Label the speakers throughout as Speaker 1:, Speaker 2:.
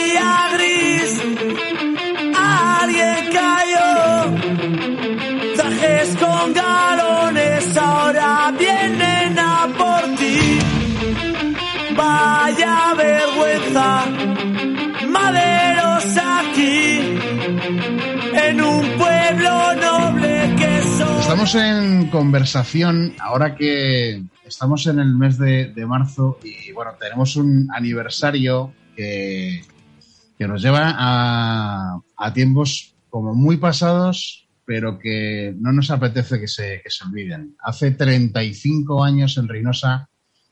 Speaker 1: Día gris, alguien cayó. Trajes con galones ahora vienen a por ti. Vaya vergüenza, maderos aquí, en un pueblo noble que soy.
Speaker 2: Estamos en conversación ahora que estamos en el mes de, de marzo y bueno, tenemos un aniversario que, que nos lleva a, tiempos como muy pasados, pero que no nos apetece que se, se olviden. Hace 35 años en Reynosa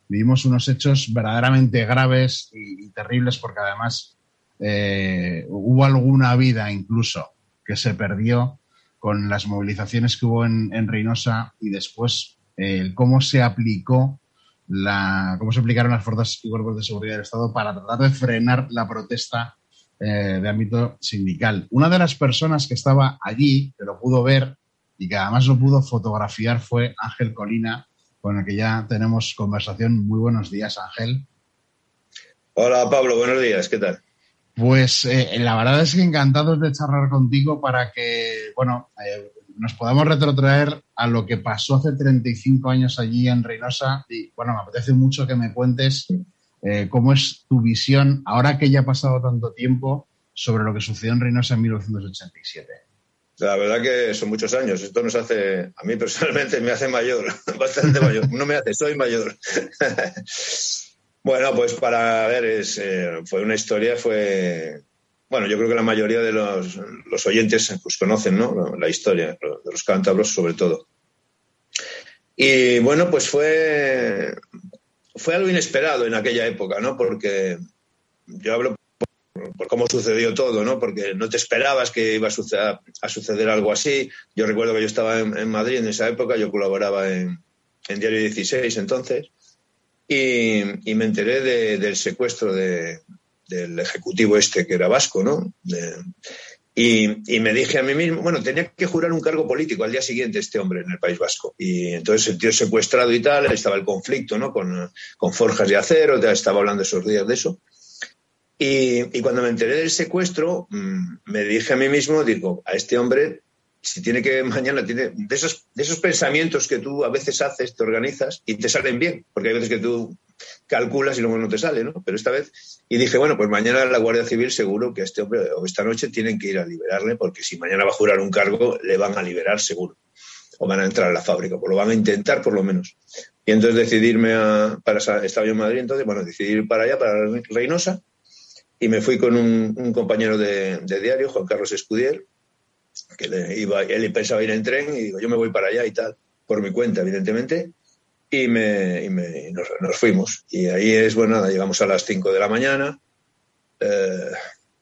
Speaker 2: vivimos unos hechos verdaderamente graves y, terribles porque además eh, hubo alguna vida incluso que se perdió con las movilizaciones que hubo en, en Reynosa y después eh, cómo se aplicó la, cómo se aplicaron las fuerzas y cuerpos de seguridad del Estado para tratar de frenar la protesta eh, de ámbito sindical. Una de las personas que estaba allí, que lo pudo ver y que además lo pudo fotografiar, fue Ángel Colina, con el que ya tenemos conversación. Muy buenos días, Ángel.
Speaker 3: Hola Pablo, buenos días, ¿qué tal?
Speaker 2: Pues eh, la verdad es que encantados de charlar contigo para que, bueno, eh, nos podamos retrotraer a lo que pasó hace 35 años allí en Reynosa. Y bueno, me apetece mucho que me cuentes eh, cómo es tu visión, ahora que ya ha pasado tanto tiempo, sobre lo que sucedió en Reynosa en 1987.
Speaker 3: La verdad que son muchos años. Esto nos hace, a mí personalmente me hace mayor, bastante mayor. No me hace, soy mayor. bueno, pues para ver, es, eh, fue una historia, fue, bueno, yo creo que la mayoría de los, los oyentes pues conocen, ¿no? La historia de los cántabros sobre todo. Y bueno, pues fue, fue algo inesperado en aquella época, ¿no? Porque yo hablo por, cómo sucedió todo, ¿no? Porque no te esperabas que iba a suceder, a suceder algo así. Yo recuerdo que yo estaba en, Madrid en esa época, yo colaboraba en, en Diario 16 entonces, y, y me enteré de, del secuestro de, del ejecutivo este que era vasco, ¿no? Y, y, me dije a mí mismo, bueno, tenía que jurar un cargo político al día siguiente este hombre en el País Vasco. Y entonces el tío secuestrado y tal, estaba el conflicto, ¿no? Con, con forjas de acero, estaba hablando esos días de eso. Y, y cuando me enteré del secuestro, mmm, me dije a mí mismo, digo, a este hombre, si tiene que mañana, tiene de esos, de esos pensamientos que tú a veces haces, te organizas y te salen bien, porque hay veces que tú calculas y luego no te sale, ¿no? Pero esta vez, y dije, bueno, pues mañana la Guardia Civil seguro que este hombre, o esta noche, tienen que ir a liberarle, porque si mañana va a jurar un cargo, le van a liberar seguro. O van a entrar a la fábrica, pues lo van a intentar por lo menos. Y entonces decidirme a, para, estaba yo en Madrid, entonces, bueno, decidir para allá, para Reynosa, y me fui con un, compañero de, de, diario, Juan Carlos Escudier, que le iba, él pensaba ir en tren, y digo, yo me voy para allá y tal, por mi cuenta, evidentemente, y, me, y me, nos, nos, fuimos. Y ahí es, bueno, llegamos a las 5 de la mañana, eh,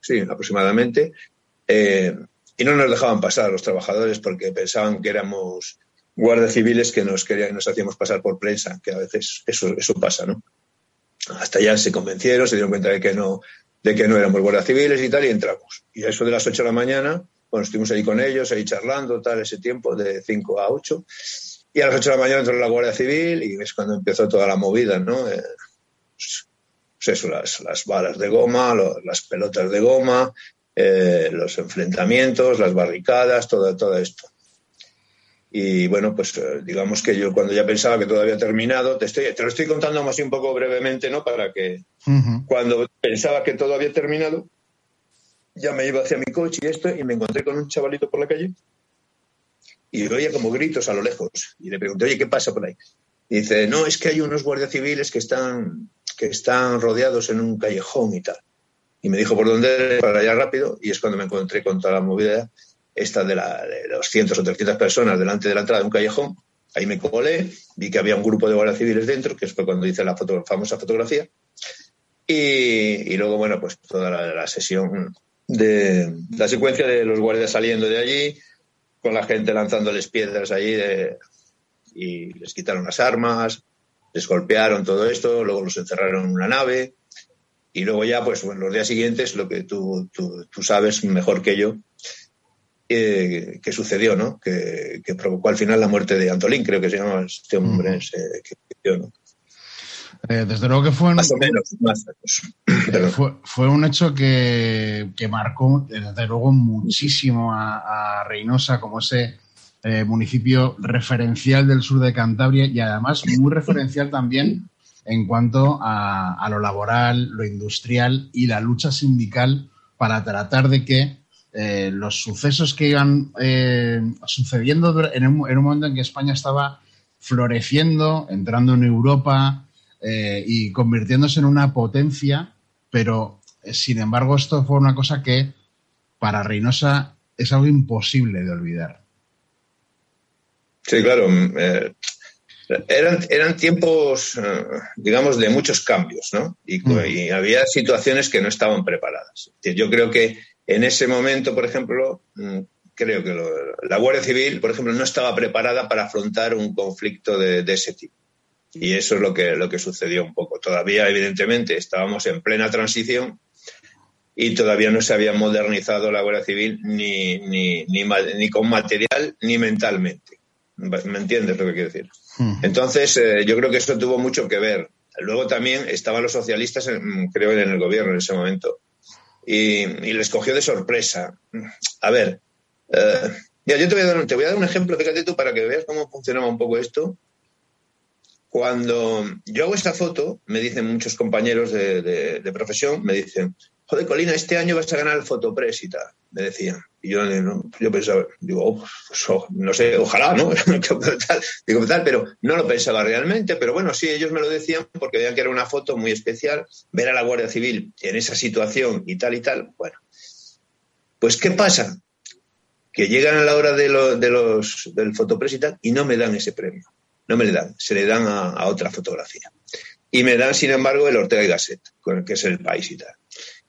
Speaker 3: sí, aproximadamente, eh, y no nos dejaban pasar los trabajadores porque pensaban que éramos guardias civiles que nos querían, nos hacíamos pasar por prensa, que a veces eso, eso pasa, ¿no? Hasta ya se convencieron, se dieron cuenta de que no, de que no éramos guardias civiles y tal, y entramos. Y a eso de las 8 de la mañana, bueno, estuvimos ahí con ellos, ahí charlando, tal, ese tiempo, de 5 a 8. Y a las 8 de la mañana entró la Guardia Civil y es cuando empezó toda la movida, ¿no? Eh, pues, eso, las, las, balas de goma, lo, las pelotas de goma, eh, los enfrentamientos, las barricadas, todo, todo esto. Y bueno, pues eh, digamos que yo cuando ya pensaba que todo había terminado, te, estoy, te lo estoy contando más un poco brevemente, ¿no? Para que uh -huh. cuando pensaba que todo había terminado, ya me iba hacia mi coche y esto, y me encontré con un chavalito por la calle y oía como gritos a lo lejos. Y le pregunté, oye, ¿qué pasa por ahí? Y dice, no, es que hay unos guardias civiles que están, que están rodeados en un callejón y tal. Y me dijo por dónde para allá rápido, y es cuando me encontré con toda la movida esta de, la, de 200 o 300 personas delante de la entrada de un callejón. Ahí me colé, vi que había un grupo de guardias civiles dentro, que fue cuando hice la foto, famosa fotografía. Y, luego, bueno, pues toda la, sesión de la secuencia de los guardias saliendo de allí, con la gente lanzándoles piedras allí y les quitaron las armas, les golpearon todo esto, luego los encerraron en una nave y luego ya, pues bueno, los días siguientes, lo que tú, tú, sabes mejor que yo, eh, que sucedió, ¿no? Que, provocó al final la muerte de Antolín, creo que se llama este hombre, que, ¿no?
Speaker 2: Eh, desde luego que fue un,
Speaker 3: más o menos,
Speaker 2: fue, un hecho que, marcó, desde luego, muchísimo a, Reynosa como ese eh, municipio referencial del sur de Cantabria y además muy referencial también en cuanto a, lo laboral, lo industrial y la lucha sindical para tratar de que eh, los sucesos que iban sucediendo en un, en un momento en que España estaba floreciendo, entrando en Europa, eh, y convirtiéndose en una potencia, pero eh, sin embargo esto fue una cosa que para Reynosa es algo imposible de olvidar.
Speaker 3: Sí, claro. Mm, eh, eran, eran tiempos, digamos, de muchos cambios, ¿no? Mm. Y, había situaciones que no estaban preparadas. Yo creo que en ese momento, por ejemplo, mm, creo que la Guardia Civil, por ejemplo, no estaba preparada para afrontar un conflicto de ese tipo. Y eso es lo que, lo que sucedió un poco. Todavía, evidentemente, estábamos en plena transición y todavía no se había modernizado la Guardia Civil ni, ni, ni, con material ni mentalmente. ¿Me entiendes lo que quiero decir? Entonces, eh, yo creo que eso tuvo mucho que ver. Luego también estaban los socialistas, creo, en el gobierno en ese momento. Y, les cogió de sorpresa. A ver, eh, yo te voy, a dar, te voy a dar un ejemplo, fíjate tú, para que veas cómo funcionaba un poco esto. Cuando yo hago esta foto, me dicen muchos compañeros de, profesión, me dicen, joder, Colina, este año vas a ganar el Fotopress y tal, me decían. Y yo, yo pensaba, digo, oh, pues, oh, no sé, ojalá, ¿no? digo, tal, pero no lo pensaba realmente, pero bueno, sí, ellos me lo decían porque veían que era una foto muy especial, ver a la Guardia Civil en esa situación y tal y tal, bueno. Pues, ¿qué pasa? Que llegan a la hora de, de los, del Fotopress y tal y no me dan ese premio no me le dan, se le dan a, otra fotografía. Y me dan, sin embargo, el Ortega y Gasset, que es el país y tal.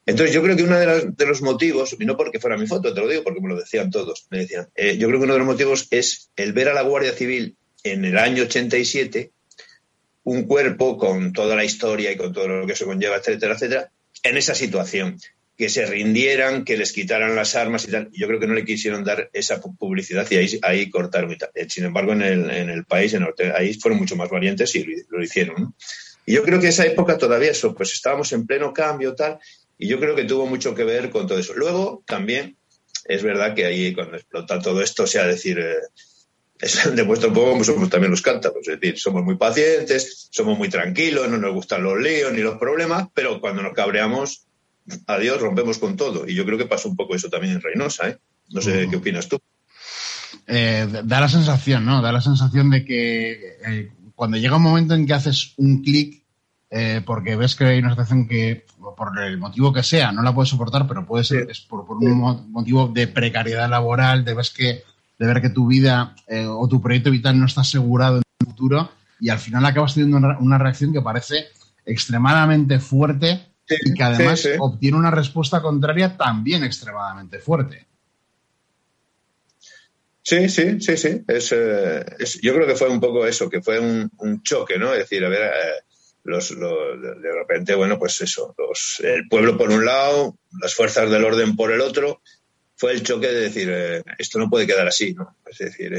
Speaker 3: Entonces, yo creo que uno de, los motivos, y no porque fuera mi foto, te lo digo porque me lo decían todos, me decían, eh, yo creo que uno de los motivos es el ver a la Guardia Civil en el año 87, un cuerpo con toda la historia y con todo lo que se conlleva, etcétera, etcétera, en esa situación que se rindieran, que les quitaran las armas y tal. Yo creo que no le quisieron dar esa publicidad y ahí, ahí cortaron y tal. Eh, sin embargo, en el, en el país, en ahí fueron mucho más valientes y lo, hicieron. Y yo creo que esa época todavía eso, pues estábamos en pleno cambio tal, y yo creo que tuvo mucho que ver con todo eso. Luego, también, es verdad que ahí cuando explota todo esto, o sea, decir, es, demuestra un poco somos también los cántabros, es decir, somos muy pacientes, somos muy tranquilos, no nos gustan los líos ni los problemas, pero cuando nos cabreamos adiós, rompemos con todo. Y yo creo que pasó un poco eso también en Reynosa, ¿eh? No sé qué opinas tú.
Speaker 2: Eh, da la sensación, ¿no? Da la sensación de que eh, cuando llega un momento en que haces un clic, eh, porque ves que hay una situación que, por el motivo que sea, no la puedes soportar, pero puede ser es por, un motivo de precariedad laboral, de, ves que, de ver que tu vida o tu proyecto vital no está asegurado en el futuro, y al final acabas teniendo una reacción que parece extremadamente fuerte y que además obtiene una respuesta contraria también extremadamente fuerte.
Speaker 3: Sí, sí, sí, sí. Eh, es, yo creo que fue un poco eso, que fue un, choque, ¿no? Es decir, a ver, eh, los, de repente, bueno, pues eso, los, el pueblo por un lado, las fuerzas del orden por el otro, fue el choque de decir, eh, esto no puede quedar así, ¿no? Es decir,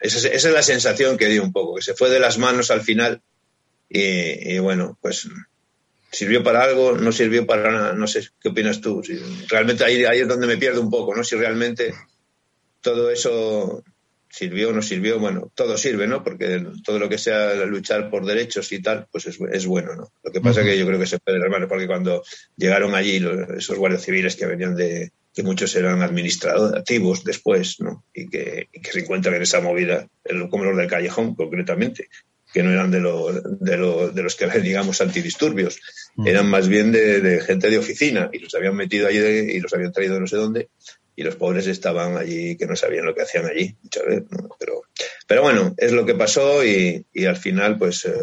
Speaker 3: esa, es la sensación que dio un poco, que se fue de las manos al final y, y bueno, pues ¿Sirvió para algo? ¿No sirvió para nada? No sé, ¿qué opinas tú? Si realmente ahí, ahí es donde me pierdo un poco, ¿no? Si realmente todo eso sirvió o no sirvió, bueno, todo sirve, ¿no? Porque todo lo que sea luchar por derechos y tal, pues es, bueno, ¿no? Lo que pasa es que yo creo que se puede hermano, porque cuando llegaron allí esos guardias civiles que venían de, que muchos eran administrativos después, ¿no? Y que, y que se encuentran en esa movida, como los del callejón, concretamente, que no eran de, de, de los que eran, digamos, antidisturbios, mm. eran más bien de, gente de oficina y los habían metido allí y los habían traído no sé dónde y los pobres estaban allí que no sabían lo que hacían allí, muchas veces, Pero, pero bueno, es lo que pasó y, y al final, pues, eh,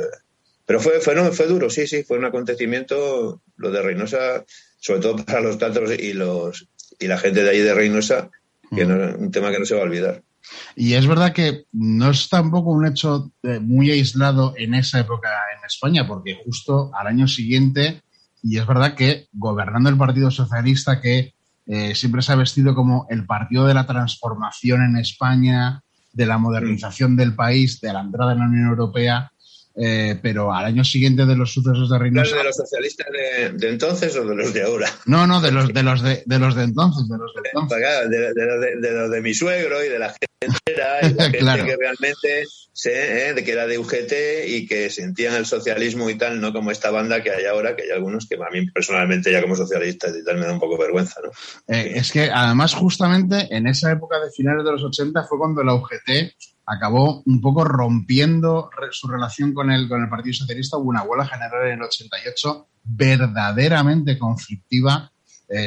Speaker 3: Pero fue, fue, no, fue duro, sí, sí, fue un acontecimiento, lo de Reynosa, sobre todo para los cántaros y, los, y la gente de ahí de Reynosa, que mm. un tema que no se va a olvidar.
Speaker 2: Y es verdad que no es tampoco un hecho eh, muy aislado en esa época en España, porque justo al año siguiente, y es verdad que gobernando el Partido Socialista, que eh, siempre se ha vestido como el partido de la transformación en España, de la modernización del país, de la entrada en la Unión Europea, eh, pero al año siguiente de los sucesos de Reynosa.
Speaker 3: ¿De los socialistas de, entonces o de los de ahora?
Speaker 2: No, no, de los de los de, de los de entonces, de los de entonces.
Speaker 3: De, los de, mi suegro y de la gente, era, y la gente que realmente se, eh, de que era de UGT y que sentían el socialismo y tal, no como esta banda que hay ahora, que hay algunos que a mí personalmente ya como socialistas y tal me da un poco vergüenza, ¿no?
Speaker 2: Eh, es que además justamente en esa época de finales de los 80 fue cuando la UGT acabó un poco rompiendo su relación con el, con el Partido Socialista. Hubo una huelga general en el 88 verdaderamente conflictiva.
Speaker 3: Eh,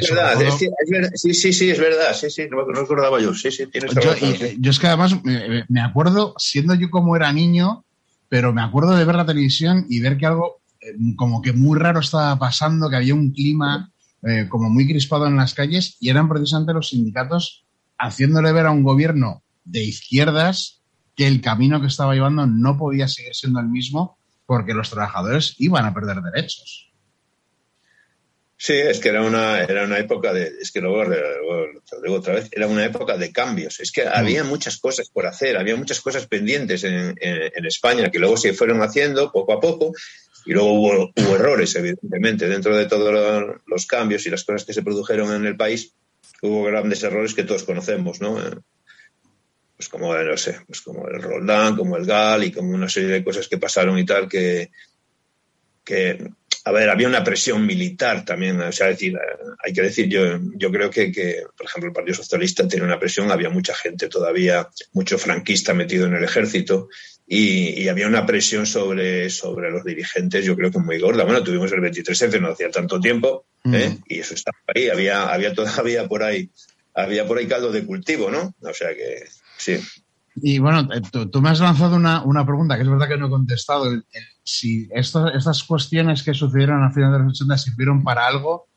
Speaker 3: sí, sí, sí, es verdad, sí, sí, no, no recordaba yo, sí, sí, tienes
Speaker 2: yo, yo es que además me, acuerdo, siendo yo como era niño, pero me acuerdo de ver la televisión y ver que algo eh, como que muy raro estaba pasando, que había un clima eh, como muy crispado en las calles y eran precisamente los sindicatos haciéndole ver a un gobierno de izquierdas que el camino que estaba llevando no podía seguir siendo el mismo porque los trabajadores iban a perder derechos.
Speaker 3: Sí, es que era una, era una época de, es que luego, te lo digo otra vez, era una época de cambios. Es que había mm. muchas cosas por hacer, había muchas cosas pendientes en, España que luego se fueron haciendo poco a poco y luego hubo, hubo errores, evidentemente, dentro de todos los cambios y las cosas que se produjeron en el país, hubo grandes errores que todos conocemos, ¿no? Pues como, no sé, pues como el Roldán, como el Gal y como una serie de cosas que pasaron y tal, que, que a ver, había una presión militar también, o sea, decir, hay que decir, yo, yo creo que, que, por ejemplo, el Partido Socialista tiene una presión, había mucha gente todavía, mucho franquista metido en el ejército, y, había una presión sobre, sobre los dirigentes, yo creo que muy gorda. Bueno, tuvimos el 23F no hacía tanto tiempo, ¿eh? mm. y eso estaba ahí, había, había todavía por ahí, había por ahí caldo de cultivo, ¿no? O sea que, Sí.
Speaker 2: Y bueno, eh, tú, me has lanzado una, pregunta que es verdad que no he contestado. si estas cuestiones que sucedieron a finales de los 80 sirvieron para algo,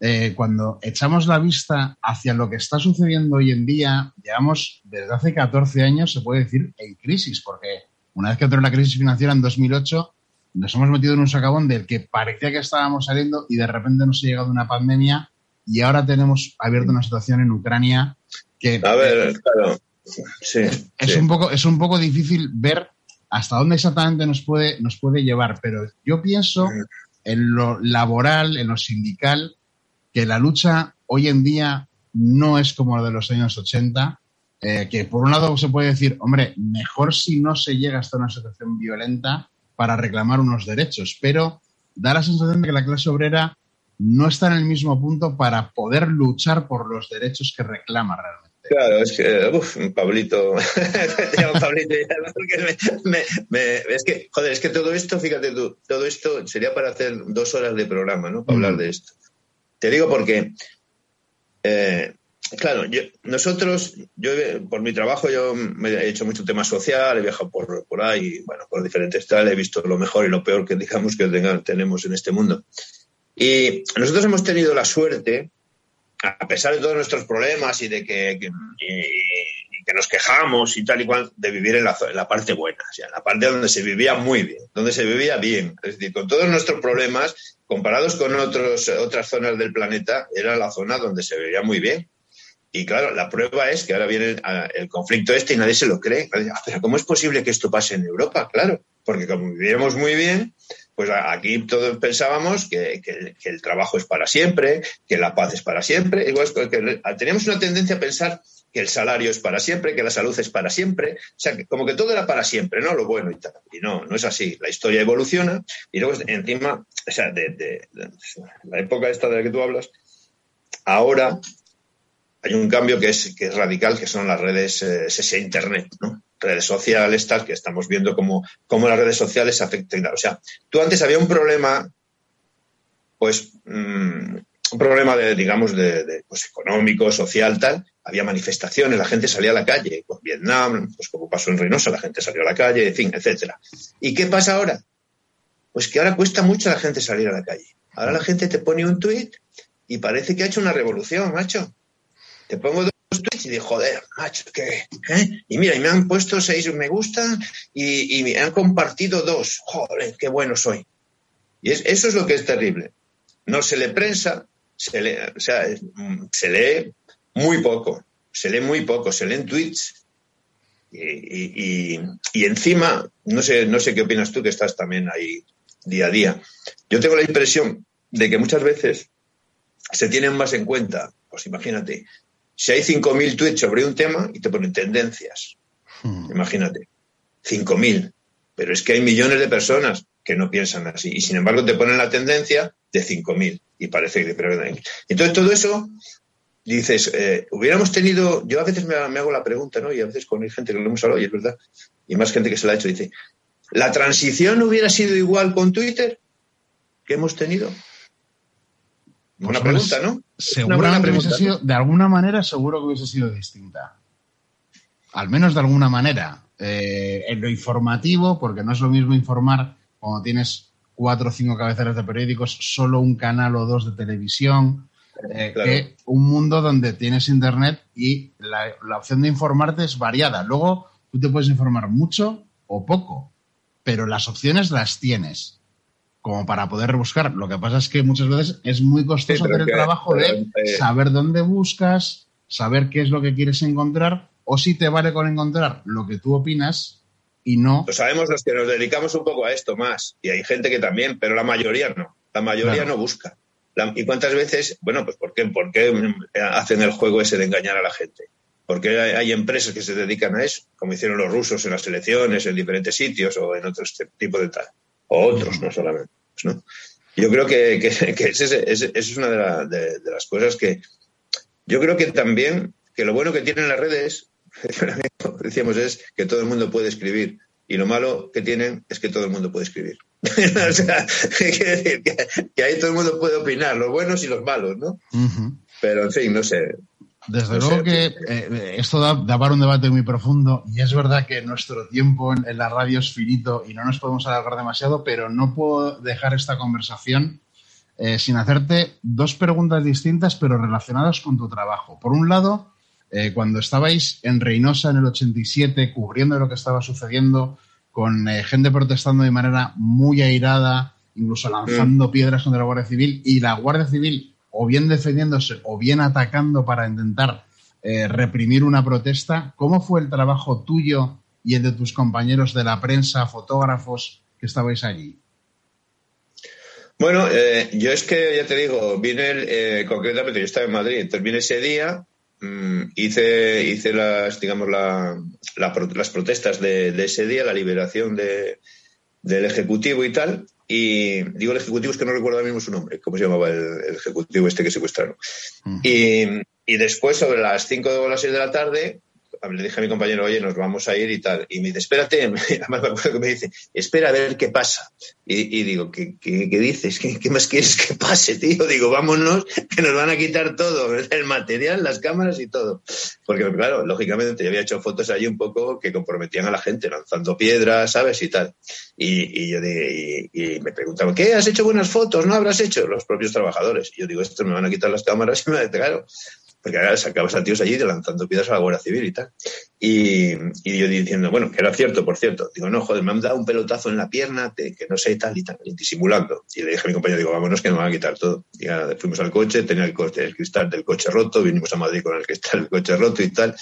Speaker 2: eh, cuando echamos la vista hacia lo que está sucediendo hoy en día, llevamos desde hace 14 años, se puede decir, en crisis, porque una vez que entró la crisis financiera en 2008, nos hemos metido en un sacabón del que parecía que estábamos saliendo y de repente nos ha llegado una pandemia y ahora tenemos abierta una situación en Ucrania que...
Speaker 3: A ver, claro
Speaker 2: es, Un poco, es un poco difícil ver hasta dónde exactamente nos puede, nos puede llevar, pero yo pienso en lo laboral, en lo sindical, que la lucha hoy en día no es como la de los años 80, eh, que por un lado se puede decir, hombre, mejor si no se llega hasta una situación violenta para reclamar unos derechos, pero da la sensación de que la clase obrera no está en el mismo punto para poder luchar por los derechos que reclama realmente.
Speaker 3: Claro, es que, uff, Pablito, Pablito, es que, joder, es que todo esto, fíjate tú, todo esto sería para hacer dos horas de programa, ¿no? Para hablar de esto. Te digo porque, eh, claro, nosotros, yo por mi trabajo, yo me he hecho mucho tema social, he viajado por, por ahí, bueno, por diferentes tal, he visto lo mejor y lo peor que digamos que tenemos en este mundo. Y nosotros hemos tenido la suerte, a pesar de todos nuestros problemas y de que, que, nos quejamos y tal y cual, de vivir en la, la parte buena, o sea, en la parte donde se vivía muy bien, donde se vivía bien. Es decir, con todos nuestros problemas, comparados con otros, otras zonas del planeta, era la zona donde se vivía muy bien. Y claro, la prueba es que ahora viene el, conflicto este y nadie se lo cree. Ah, pero ¿cómo es posible que esto pase en Europa? Claro, porque como vivíamos muy bien, pues aquí todos pensábamos que, el trabajo es para siempre, que la paz es para siempre. Igual que teníamos una tendencia a pensar que el salario es para siempre, que la salud es para siempre. O sea, que como que todo era para siempre, ¿no? Lo bueno y tal. Y no, no es así. La historia evoluciona y luego encima, o sea, de, la época esta de la que tú hablas, ahora hay un cambio que es, que es radical, que son las redes, eh, ese Internet, ¿no? Redes sociales, tal, que estamos viendo cómo, cómo las redes sociales afectan. O sea, tú antes había un problema, pues, mm, un problema de, digamos, de, pues, económico, social, tal. Había manifestaciones, la gente salía a la calle. Pues Vietnam, pues como pasó en Reynosa, la gente salió a la calle, en fin, etcétera. ¿Y qué pasa ahora? Pues que ahora cuesta mucho a la gente salir a la calle. Ahora la gente te pone un tuit y parece que ha hecho una revolución, macho. Te pongo tweets y digo, joder, macho, ¿qué? ¿Eh? Y mira, y me han puesto seis me gusta y, me han compartido dos. Joder, qué bueno soy. Y eso es lo que es terrible. No se le prensa, se lee, o sea, se lee muy poco, se lee muy poco, se leen tweets. Y, y, encima, no sé, no sé qué opinas tú que estás también ahí día a día. Yo tengo la impresión de que muchas veces se tienen más en cuenta, pues imagínate, si hay 5.000 tweets sobre un tema y te ponen tendencias, hmm. imagínate, 5.000, pero es que hay millones de personas que no piensan así y sin embargo te ponen la tendencia de 5.000 y parece que... Pero, entonces todo eso, dices, eh, hubiéramos tenido, yo a veces me, hago la pregunta, ¿no? Y a veces con gente que lo hemos hablado y es verdad, y más gente que se la ha hecho, dice, ¿la transición hubiera sido igual con Twitter que hemos tenido? Una pues pregunta, ¿no?
Speaker 2: Seguramente hubiese sido, de alguna manera, seguro que hubiese sido distinta. Al menos de alguna manera. Eh, en lo informativo, porque no es lo mismo informar cuando tienes cuatro o cinco cabeceras de periódicos, solo un canal o dos de televisión, eh, que un mundo donde tienes internet y la, la opción de informarte es variada. Luego tú te puedes informar mucho o poco, pero las opciones las tienes como para poder rebuscar. Lo que pasa es que muchas veces es muy costoso hacer el trabajo de eh, saber dónde buscas, saber qué es lo que quieres encontrar, o si te vale con encontrar lo que tú opinas y no.
Speaker 3: Lo sabemos los que nos dedicamos un poco a esto más, y hay gente que también, pero la mayoría no. La mayoría no busca. ¿Y cuántas veces? Bueno, pues ¿por qué, ¿por qué hacen el juego ese de engañar a la gente? Porque hay, empresas que se dedican a eso, como hicieron los rusos en las elecciones, en diferentes sitios o en otros tipos de tal o otros, no solamente. ¿no? Yo creo que, que, esa es, una de, las cosas que yo creo que también, que lo bueno que tienen las redes, decíamos, es que todo el mundo puede escribir. Y lo malo que tienen es que todo el mundo puede escribir. o sea, quiere decir que, ahí todo el mundo puede opinar, los buenos y los malos, ¿no? Pero, en fin, no sé.
Speaker 2: Desde luego que eh, esto da, para un debate muy profundo y es verdad que nuestro tiempo en, la radio es finito y no nos podemos alargar demasiado, pero no puedo dejar esta conversación eh, sin hacerte dos preguntas distintas pero relacionadas con tu trabajo. Por un lado, eh, cuando estabais en Reynosa en el 87 cubriendo lo que estaba sucediendo con gente protestando de manera muy airada, incluso lanzando piedras contra la Guardia Civil y la Guardia Civil o bien defendiéndose o bien atacando para intentar eh, reprimir una protesta. ¿Cómo fue el trabajo tuyo y el de tus compañeros de la prensa, fotógrafos que estabais allí?
Speaker 3: Bueno, eh, yo es que ya te digo, vine eh, concretamente, yo estaba en Madrid, entonces vine ese día, mm, hice, hice las, digamos, las protestas de, ese día, la liberación del Ejecutivo y tal, y digo el ejecutivo, es que no recuerdo ahora mismo su nombre, cómo se llamaba el, ejecutivo este que secuestraron. y, y, después, sobre las 5 o las 6 de la tarde, le dije a mi compañero, oye, nos vamos a ir y tal. Y me dice, espérate, además me acuerdo que me dice, espera a ver qué pasa. Y, digo, ¿qué, qué, dices? ¿Qué, más quieres que pase, tío? Digo, vámonos, que nos van a quitar todo, el material, las cámaras y todo. Porque, claro, lógicamente yo había hecho fotos allí un poco que comprometían a la gente, lanzando piedras, ¿sabes? Y tal. Y, yo y, y, me preguntaban, ¿qué? ¿Has hecho buenas fotos? ¿No habrás hecho? Los propios trabajadores. Y yo digo, esto me van a quitar las cámaras y me claro porque ahora sacabas a tíos allí lanzando piedras a la Guardia Civil y tal. Y, yo diciendo, bueno, que era cierto, por cierto. Digo, no, joder, me han dado un pelotazo en la pierna, que no sé, tal y tal, disimulando. Y le dije a mi compañero, digo, vámonos que nos van a quitar todo. Y fuimos al coche, tenía el, coche, el cristal del coche roto, vinimos a Madrid con el cristal del coche roto y tal.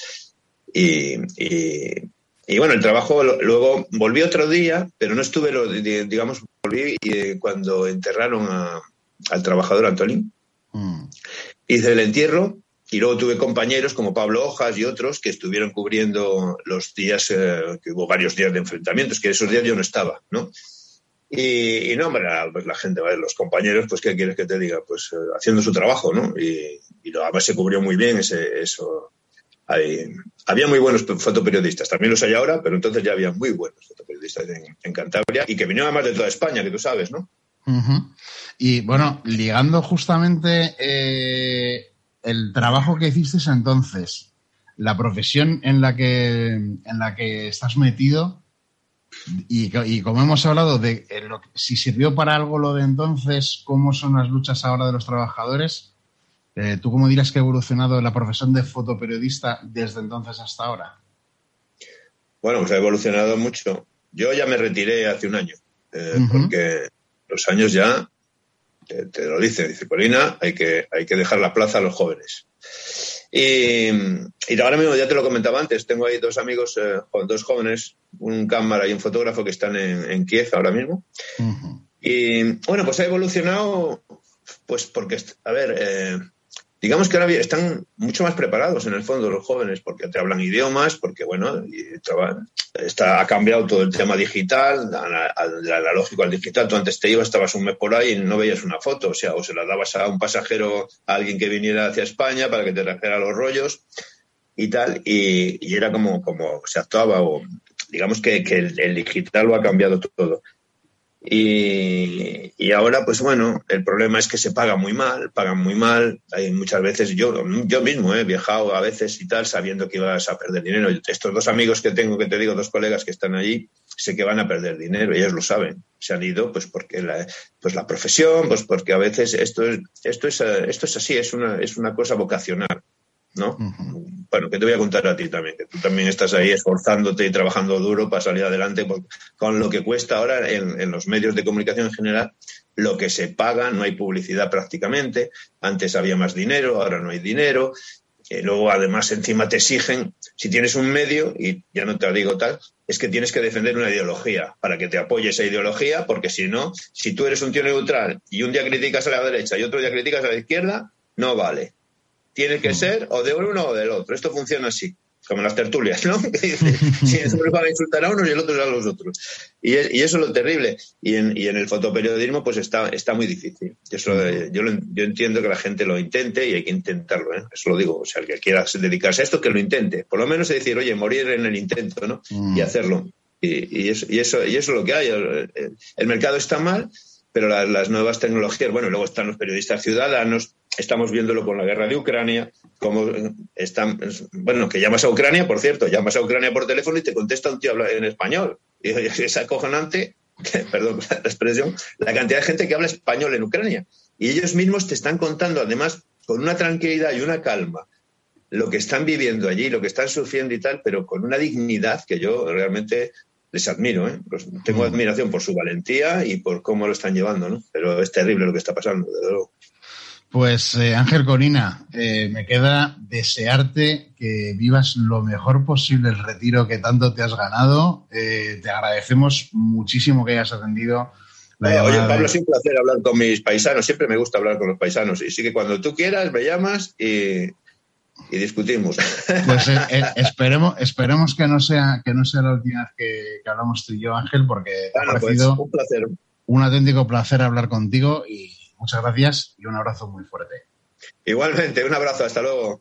Speaker 3: Y, y, bueno, el trabajo luego volví otro día, pero no estuve, digamos, volví y, cuando enterraron al trabajador Antolín. Mm. Hice el entierro y luego tuve compañeros como Pablo Hojas y otros que estuvieron cubriendo los días, eh, que hubo varios días de enfrentamientos, que esos días yo no estaba, ¿no? Y, no, hombre, pues la gente, los compañeros, pues, ¿qué quieres que te diga? Pues eh, haciendo su trabajo, ¿no? Y, y además se cubrió muy bien ese, eso. había muy buenos fotoperiodistas, también los hay ahora, pero entonces ya había muy buenos fotoperiodistas en, Cantabria y que vinieron además de toda España, que tú sabes, ¿no?
Speaker 2: Y bueno, ligando justamente eh, el trabajo que hiciste entonces, la profesión en la que, en la que estás metido, Y, como hemos hablado de lo, si sirvió para algo lo de entonces, cómo son las luchas ahora de los trabajadores, eh, ¿tú cómo dirás que ha evolucionado la profesión de fotoperiodista desde entonces hasta ahora?
Speaker 3: Bueno, pues ha evolucionado mucho. Yo ya me retiré hace un año, eh, porque los años ya te, lo dicen, dice Corina, hay que, hay que dejar la plaza a los jóvenes. Y, ahora mismo, ya te lo comentaba antes, tengo ahí dos amigos, eh, dos jóvenes, un cámara y un fotógrafo que están en, Kiev ahora mismo. Y bueno, pues ha evolucionado, pues porque, a ver, eh, digamos que ahora están mucho más preparados en el fondo los jóvenes porque te hablan idiomas, porque bueno, está, ha cambiado todo el tema digital, del analógico al digital. Tú antes te ibas, estabas un mes por ahí y no veías una foto, o sea, o se la dabas a un pasajero, a alguien que viniera hacia España para que te trajera los rollos y tal, y, era como, como se actuaba, o digamos que, el digital lo ha cambiado todo. Y, ahora, pues bueno, el problema es que se paga muy mal, pagan muy mal. Hay muchas veces, yo, yo mismo he viajado a veces y tal, sabiendo que ibas a perder dinero. Estos dos amigos que tengo, que te digo, dos colegas que están allí, sé que van a perder dinero, ellos lo saben. Se han ido, pues porque la, pues la profesión, pues porque a veces esto es, esto es, esto es así, es una, es una cosa vocacional. ¿No? Bueno, que te voy a contar a ti también, que tú también estás ahí esforzándote y trabajando duro para salir adelante con lo que cuesta ahora en, los medios de comunicación en general, lo que se paga, no hay publicidad prácticamente, antes había más dinero, ahora no hay dinero, eh, luego además encima te exigen, si tienes un medio, y ya no te digo tal, es que tienes que defender una ideología para que te apoye esa ideología, porque si no, si tú eres un tío neutral y un día criticas a la derecha y otro día criticas a la izquierda, no vale tiene que ser o de uno o del otro. Esto funciona así, como en las tertulias, ¿no? si uno van a insultar a unos y el otro a los otros. Y, eso es lo terrible. Y en, el fotoperiodismo, pues está, está muy difícil. Eso, eh, yo, yo entiendo que la gente lo intente y hay que intentarlo, ¿eh? Eso lo digo. O sea, el que quiera dedicarse a esto, que lo intente. Por lo menos es decir, oye, morir en el intento, ¿no? Y hacerlo. Y, eso, y, eso, y eso es lo que hay. El, mercado está mal, pero las nuevas tecnologías, bueno, luego están los periodistas ciudadanos, Estamos viéndolo con la guerra de Ucrania, como están, bueno, que llamas a Ucrania, por cierto, llamas a Ucrania por teléfono y te contesta un tío en español. Y es acojonante, perdón la expresión, la cantidad de gente que habla español en Ucrania. Y ellos mismos te están contando, además, con una tranquilidad y una calma, lo que están viviendo allí, lo que están sufriendo y tal, pero con una dignidad que yo realmente les admiro. ¿eh? tengo mm. admiración por su valentía y por cómo lo están llevando, ¿no? Pero es terrible lo que está pasando, desde luego.
Speaker 2: Pues eh, Ángel Corina, eh, me queda desearte que vivas lo mejor posible el retiro que tanto te has ganado. Eh, te agradecemos muchísimo que hayas atendido.
Speaker 3: La oye, Pablo, es un placer hablar con mis paisanos. Siempre me gusta hablar con los paisanos. Y sí que cuando tú quieras me llamas y, discutimos.
Speaker 2: Pues esperemos, esperemos que no sea que no sea la última vez que, hablamos tú y yo, Ángel, porque ha pues, sido
Speaker 3: un placer.
Speaker 2: Un auténtico placer hablar contigo y Muchas gracias y un abrazo muy fuerte.
Speaker 3: Igualmente, un abrazo, hasta luego.